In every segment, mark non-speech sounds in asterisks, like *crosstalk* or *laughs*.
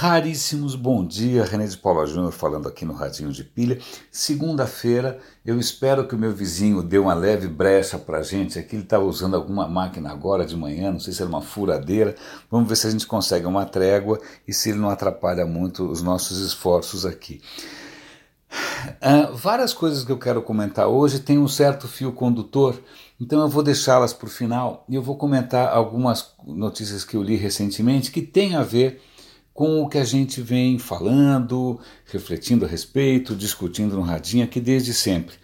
Raríssimos bom dia, René de Paula Júnior falando aqui no Radinho de Pilha. Segunda-feira, eu espero que o meu vizinho dê uma leve brecha para a gente aqui. Ele estava tá usando alguma máquina agora de manhã, não sei se era uma furadeira. Vamos ver se a gente consegue uma trégua e se ele não atrapalha muito os nossos esforços aqui. Uh, várias coisas que eu quero comentar hoje têm um certo fio condutor, então eu vou deixá-las para o final e eu vou comentar algumas notícias que eu li recentemente que têm a ver com o que a gente vem falando, refletindo a respeito, discutindo no Radinho aqui desde sempre.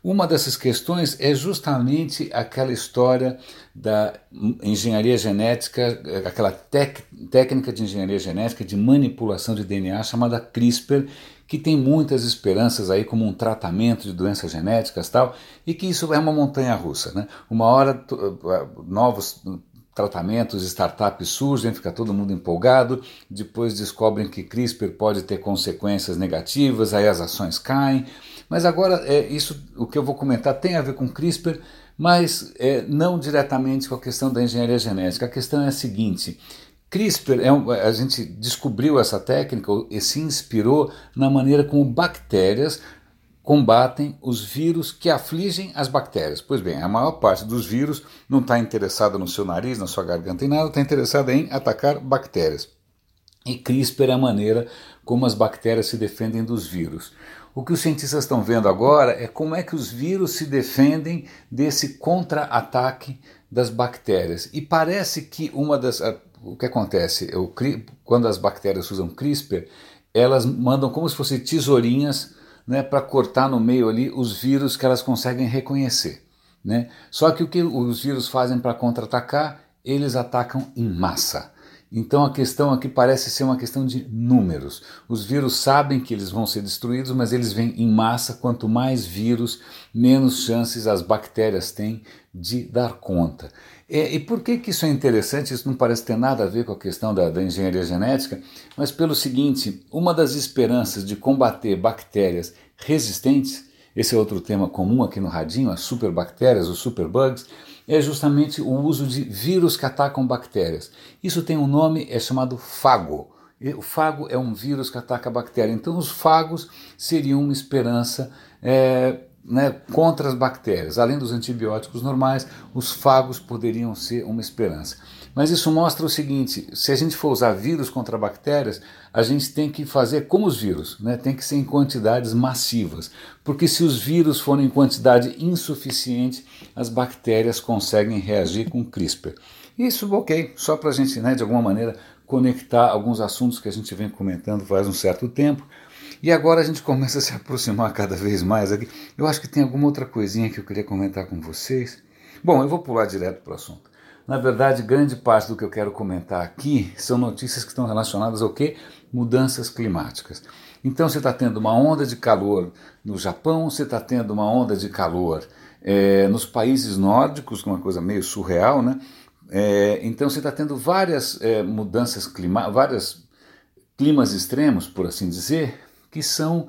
Uma dessas questões é justamente aquela história da engenharia genética, aquela tec técnica de engenharia genética de manipulação de DNA chamada CRISPR, que tem muitas esperanças aí como um tratamento de doenças genéticas tal, e que isso é uma montanha russa, né? Uma hora novos tratamentos, startups surgem, fica todo mundo empolgado, depois descobrem que CRISPR pode ter consequências negativas, aí as ações caem. Mas agora, é, isso, o que eu vou comentar tem a ver com CRISPR, mas é, não diretamente com a questão da engenharia genética. A questão é a seguinte: CRISPR, é um, a gente descobriu essa técnica e se inspirou na maneira como bactérias combatem os vírus que afligem as bactérias. Pois bem, a maior parte dos vírus não está interessada no seu nariz, na sua garganta e nada, está interessada em atacar bactérias. E CRISPR é a maneira como as bactérias se defendem dos vírus. O que os cientistas estão vendo agora é como é que os vírus se defendem desse contra-ataque das bactérias. E parece que uma das. O que acontece? quando as bactérias usam CRISPR, elas mandam como se fossem tesourinhas né, para cortar no meio ali os vírus que elas conseguem reconhecer. Né? Só que o que os vírus fazem para contra-atacar, eles atacam em massa. Então a questão aqui parece ser uma questão de números. Os vírus sabem que eles vão ser destruídos, mas eles vêm em massa. Quanto mais vírus, menos chances as bactérias têm de dar conta. É, e por que, que isso é interessante? Isso não parece ter nada a ver com a questão da, da engenharia genética, mas pelo seguinte: uma das esperanças de combater bactérias resistentes, esse é outro tema comum aqui no Radinho, as superbactérias, os superbugs é justamente o uso de vírus que atacam bactérias. Isso tem um nome, é chamado fago. O fago é um vírus que ataca a bactéria. Então, os fagos seriam uma esperança é, né, contra as bactérias. Além dos antibióticos normais, os fagos poderiam ser uma esperança. Mas isso mostra o seguinte: se a gente for usar vírus contra bactérias, a gente tem que fazer como os vírus, né? tem que ser em quantidades massivas. Porque se os vírus forem em quantidade insuficiente, as bactérias conseguem reagir com CRISPR. Isso, ok, só para a gente, né, de alguma maneira, conectar alguns assuntos que a gente vem comentando faz um certo tempo. E agora a gente começa a se aproximar cada vez mais aqui. Eu acho que tem alguma outra coisinha que eu queria comentar com vocês. Bom, eu vou pular direto para o assunto. Na verdade, grande parte do que eu quero comentar aqui são notícias que estão relacionadas ao quê? Mudanças climáticas. Então você está tendo uma onda de calor no Japão, você está tendo uma onda de calor é, nos países nórdicos, uma coisa meio surreal, né? É, então você está tendo várias é, mudanças climáticas, vários climas extremos, por assim dizer, que são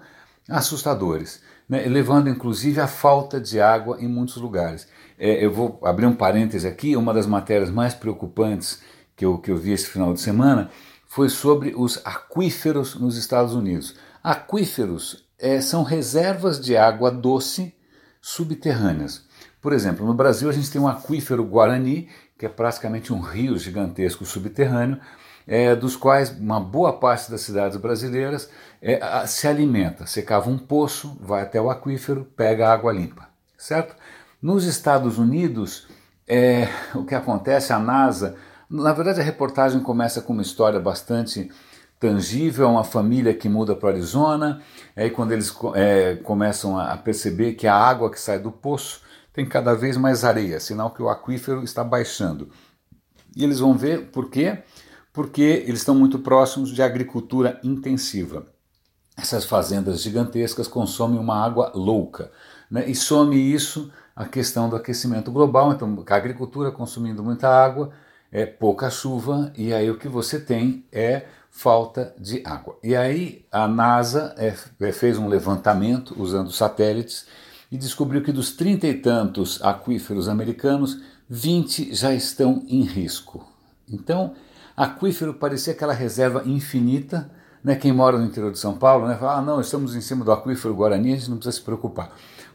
assustadores, né? levando inclusive à falta de água em muitos lugares. É, eu vou abrir um parêntese aqui, uma das matérias mais preocupantes que eu, que eu vi esse final de semana foi sobre os aquíferos nos Estados Unidos. Aquíferos é, são reservas de água doce subterrâneas. Por exemplo, no Brasil a gente tem um aquífero Guarani, que é praticamente um rio gigantesco subterrâneo, é, dos quais uma boa parte das cidades brasileiras é, a, se alimenta. Você cava um poço, vai até o aquífero, pega água limpa, certo? Nos Estados Unidos, é, o que acontece, a NASA, na verdade a reportagem começa com uma história bastante tangível, uma família que muda para Arizona, aí quando eles é, começam a perceber que a água que sai do poço tem cada vez mais areia, sinal que o aquífero está baixando. E eles vão ver por quê? Porque eles estão muito próximos de agricultura intensiva. Essas fazendas gigantescas consomem uma água louca. Né? E some isso a questão do aquecimento global, então a agricultura consumindo muita água, é pouca chuva, e aí o que você tem é falta de água. E aí a NASA é, é, fez um levantamento usando satélites e descobriu que dos trinta e tantos aquíferos americanos, 20 já estão em risco. Então, Aquífero parecia aquela reserva infinita. Né? Quem mora no interior de São Paulo né, fala: ah, não, estamos em cima do aquífero Guarani, a gente não precisa se preocupar.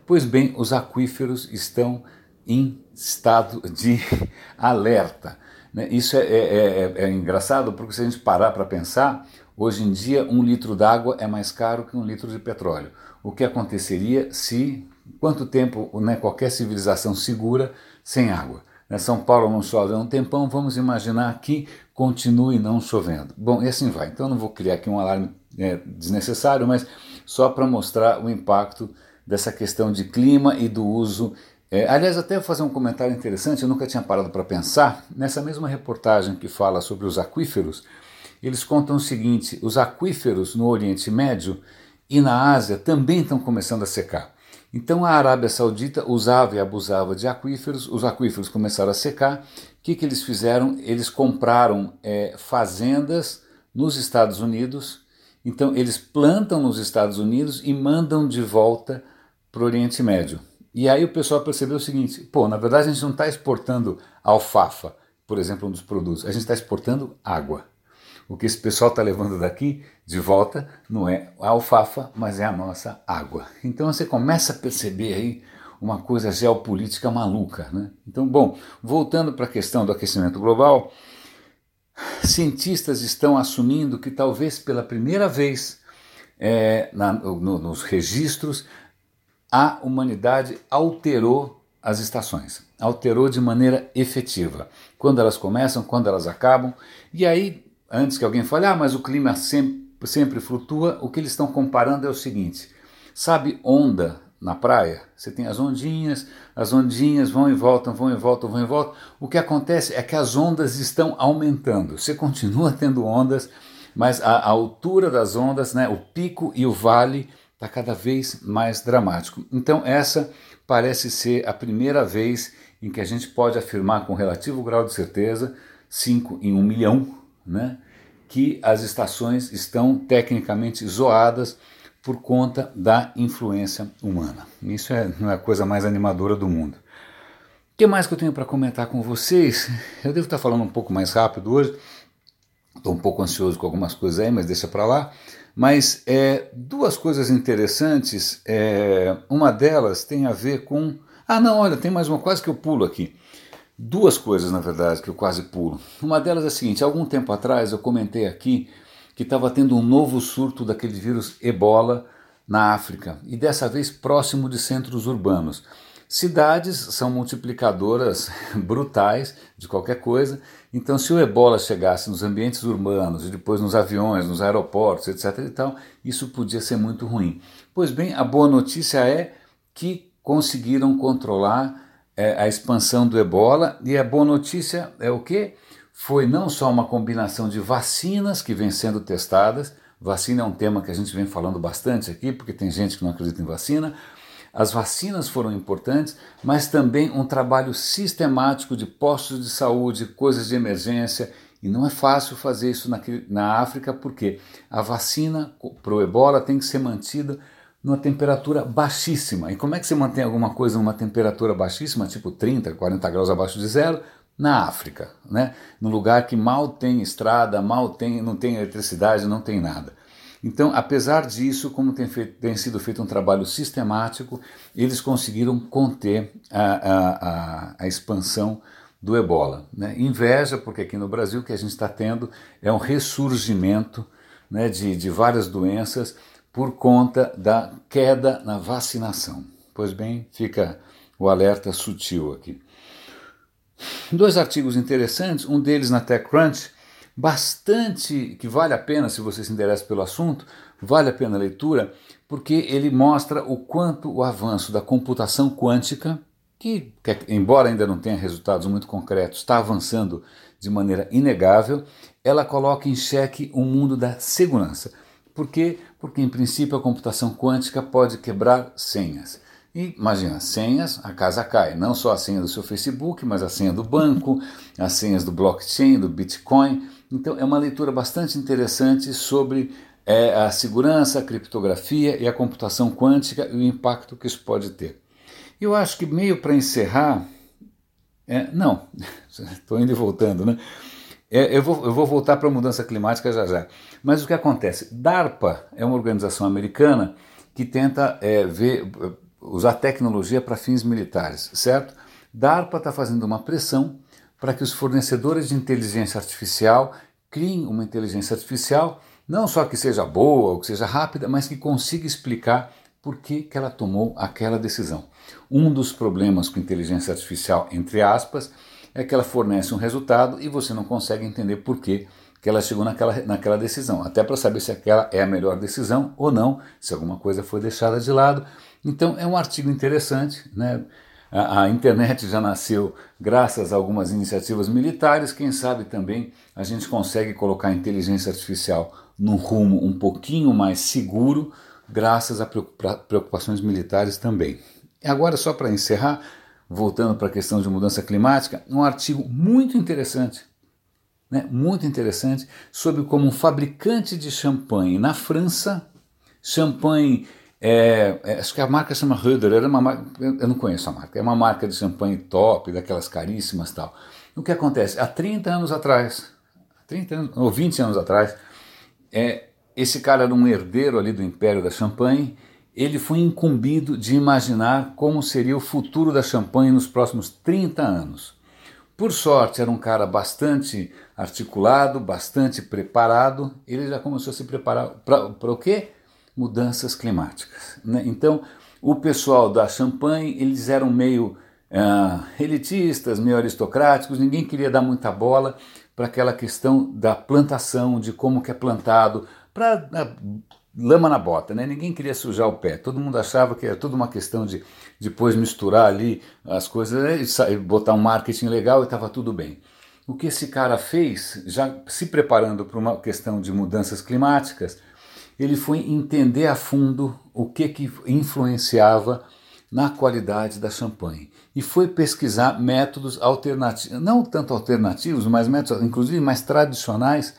Pois bem, os aquíferos estão em estado de *laughs* alerta. Né? Isso é, é, é, é, engraçado porque se a gente parar para pensar, hoje em dia um litro d'água é mais caro que um litro de petróleo. O que aconteceria se, quanto tempo né, qualquer civilização segura sem água? Né? São Paulo não chove há um tempão, vamos imaginar que continue não chovendo. Bom, e assim vai. Então não vou criar aqui um alarme é, desnecessário, mas só para mostrar o impacto dessa questão de clima e do uso é, aliás, até vou fazer um comentário interessante, eu nunca tinha parado para pensar. Nessa mesma reportagem que fala sobre os aquíferos, eles contam o seguinte: os aquíferos no Oriente Médio e na Ásia também estão começando a secar. Então a Arábia Saudita usava e abusava de aquíferos, os aquíferos começaram a secar. O que, que eles fizeram? Eles compraram é, fazendas nos Estados Unidos, então eles plantam nos Estados Unidos e mandam de volta para o Oriente Médio. E aí o pessoal percebeu o seguinte: pô, na verdade a gente não está exportando alfafa, por exemplo, um dos produtos, a gente está exportando água. O que esse pessoal está levando daqui de volta não é a alfafa, mas é a nossa água. Então você começa a perceber aí uma coisa geopolítica maluca. Né? Então, bom, voltando para a questão do aquecimento global, cientistas estão assumindo que talvez pela primeira vez é, na, no, nos registros a humanidade alterou as estações, alterou de maneira efetiva. Quando elas começam, quando elas acabam. E aí, antes que alguém fale, ah, mas o clima sempre, sempre flutua, o que eles estão comparando é o seguinte: sabe onda na praia? Você tem as ondinhas, as ondinhas vão e voltam, vão e voltam, vão e voltam. O que acontece é que as ondas estão aumentando. Você continua *laughs* tendo ondas, mas a, a altura das ondas, né, o pico e o vale está cada vez mais dramático. Então, essa parece ser a primeira vez em que a gente pode afirmar com relativo grau de certeza, 5 em 1 um milhão, né, que as estações estão tecnicamente zoadas por conta da influência humana. Isso é, não é a coisa mais animadora do mundo. O que mais que eu tenho para comentar com vocês? Eu devo estar falando um pouco mais rápido hoje, estou um pouco ansioso com algumas coisas aí, mas deixa para lá. Mas é, duas coisas interessantes, é, uma delas tem a ver com. Ah, não, olha, tem mais uma, quase que eu pulo aqui. Duas coisas, na verdade, que eu quase pulo. Uma delas é a seguinte: algum tempo atrás eu comentei aqui que estava tendo um novo surto daquele vírus ebola na África, e dessa vez próximo de centros urbanos. Cidades são multiplicadoras *laughs* brutais de qualquer coisa, então se o ebola chegasse nos ambientes urbanos e depois nos aviões, nos aeroportos, etc. e tal, isso podia ser muito ruim. Pois bem, a boa notícia é que conseguiram controlar é, a expansão do ebola e a boa notícia é o que? Foi não só uma combinação de vacinas que vem sendo testadas, vacina é um tema que a gente vem falando bastante aqui, porque tem gente que não acredita em vacina, as vacinas foram importantes, mas também um trabalho sistemático de postos de saúde, coisas de emergência. E não é fácil fazer isso na, na África, porque a vacina para o ebola tem que ser mantida numa temperatura baixíssima. E como é que você mantém alguma coisa numa temperatura baixíssima, tipo 30, 40 graus abaixo de zero? Na África, né? no lugar que mal tem estrada, mal tem, não tem eletricidade, não tem nada. Então, apesar disso, como tem, feito, tem sido feito um trabalho sistemático, eles conseguiram conter a, a, a, a expansão do ebola. Né? Inveja, porque aqui no Brasil o que a gente está tendo é um ressurgimento né, de, de várias doenças por conta da queda na vacinação. Pois bem, fica o alerta sutil aqui. Dois artigos interessantes, um deles na TechCrunch, bastante que vale a pena, se você se interessa pelo assunto, vale a pena a leitura, porque ele mostra o quanto o avanço da computação quântica, que, embora ainda não tenha resultados muito concretos, está avançando de maneira inegável, ela coloca em xeque o mundo da segurança. Por quê? Porque, em princípio, a computação quântica pode quebrar senhas. E imagina, senhas, a casa cai. Não só a senha do seu Facebook, mas a senha do banco, *laughs* as senhas do blockchain, do Bitcoin. Então é uma leitura bastante interessante sobre é, a segurança, a criptografia e a computação quântica e o impacto que isso pode ter. Eu acho que meio para encerrar, é, não, *laughs* estou indo e voltando, né? É, eu, vou, eu vou voltar para a mudança climática já já. Mas o que acontece? DARPA é uma organização americana que tenta é, ver, usar tecnologia para fins militares, certo? DARPA está fazendo uma pressão para que os fornecedores de inteligência artificial criem uma inteligência artificial, não só que seja boa ou que seja rápida, mas que consiga explicar por que, que ela tomou aquela decisão. Um dos problemas com inteligência artificial, entre aspas, é que ela fornece um resultado e você não consegue entender por que, que ela chegou naquela, naquela decisão, até para saber se aquela é a melhor decisão ou não, se alguma coisa foi deixada de lado. Então é um artigo interessante, né? A, a, internet já nasceu graças a algumas iniciativas militares, quem sabe também a gente consegue colocar a inteligência artificial num rumo um pouquinho mais seguro, graças a preocupações militares também. Agora, só para encerrar, voltando para a questão de mudança climática, um artigo muito interessante, né, muito interessante, sobre como um fabricante de champanhe na França, champanhe é, é, acho que a marca chama Röder, era uma marca, eu não conheço a marca, é uma marca de champanhe top, daquelas caríssimas tal. O que acontece? Há 30 anos atrás, 30 anos, ou 20 anos atrás, é, esse cara era um herdeiro ali do Império da Champanhe, ele foi incumbido de imaginar como seria o futuro da Champanhe nos próximos 30 anos. Por sorte, era um cara bastante articulado, bastante preparado, ele já começou a se preparar para o quê? mudanças climáticas. Né? Então, o pessoal da Champagne, eles eram meio uh, elitistas, meio aristocráticos, ninguém queria dar muita bola para aquela questão da plantação, de como que é plantado, para uh, lama na bota, né? ninguém queria sujar o pé, todo mundo achava que era tudo uma questão de depois misturar ali as coisas, né? botar um marketing legal e estava tudo bem. O que esse cara fez, já se preparando para uma questão de mudanças climáticas, ele foi entender a fundo o que, que influenciava na qualidade da champanhe e foi pesquisar métodos alternativos, não tanto alternativos, mas métodos inclusive mais tradicionais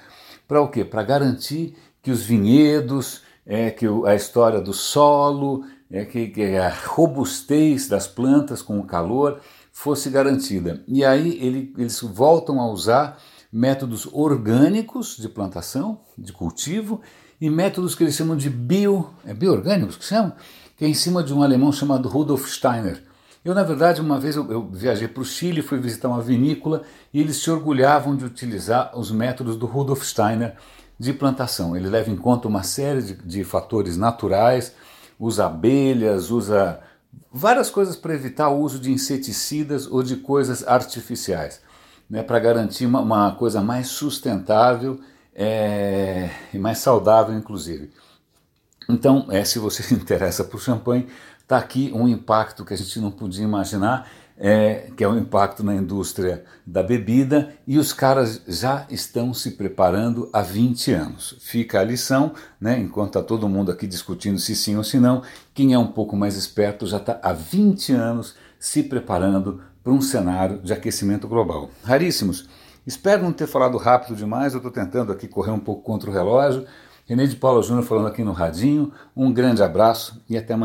para o quê? Para garantir que os vinhedos, é, que a história do solo, é, que, que a robustez das plantas com o calor fosse garantida. E aí ele, eles voltam a usar métodos orgânicos de plantação, de cultivo, e métodos que eles chamam de bio, é bioorgânicos que chamam, que é em cima de um alemão chamado Rudolf Steiner. Eu, na verdade, uma vez eu, eu viajei para o Chile, fui visitar uma vinícola e eles se orgulhavam de utilizar os métodos do Rudolf Steiner de plantação. Ele leva em conta uma série de, de fatores naturais, usa abelhas, usa várias coisas para evitar o uso de inseticidas ou de coisas artificiais, né, para garantir uma, uma coisa mais sustentável é, e mais saudável, inclusive. Então, é, se você *laughs* se interessa por champanhe, está aqui um impacto que a gente não podia imaginar, é, que é o impacto na indústria da bebida, e os caras já estão se preparando há 20 anos. Fica a lição, né, enquanto está todo mundo aqui discutindo se sim ou se não, quem é um pouco mais esperto já está há 20 anos se preparando para um cenário de aquecimento global. Raríssimos. Espero não ter falado rápido demais, eu estou tentando aqui correr um pouco contra o relógio. René de Paula Júnior falando aqui no Radinho. Um grande abraço e até amanhã.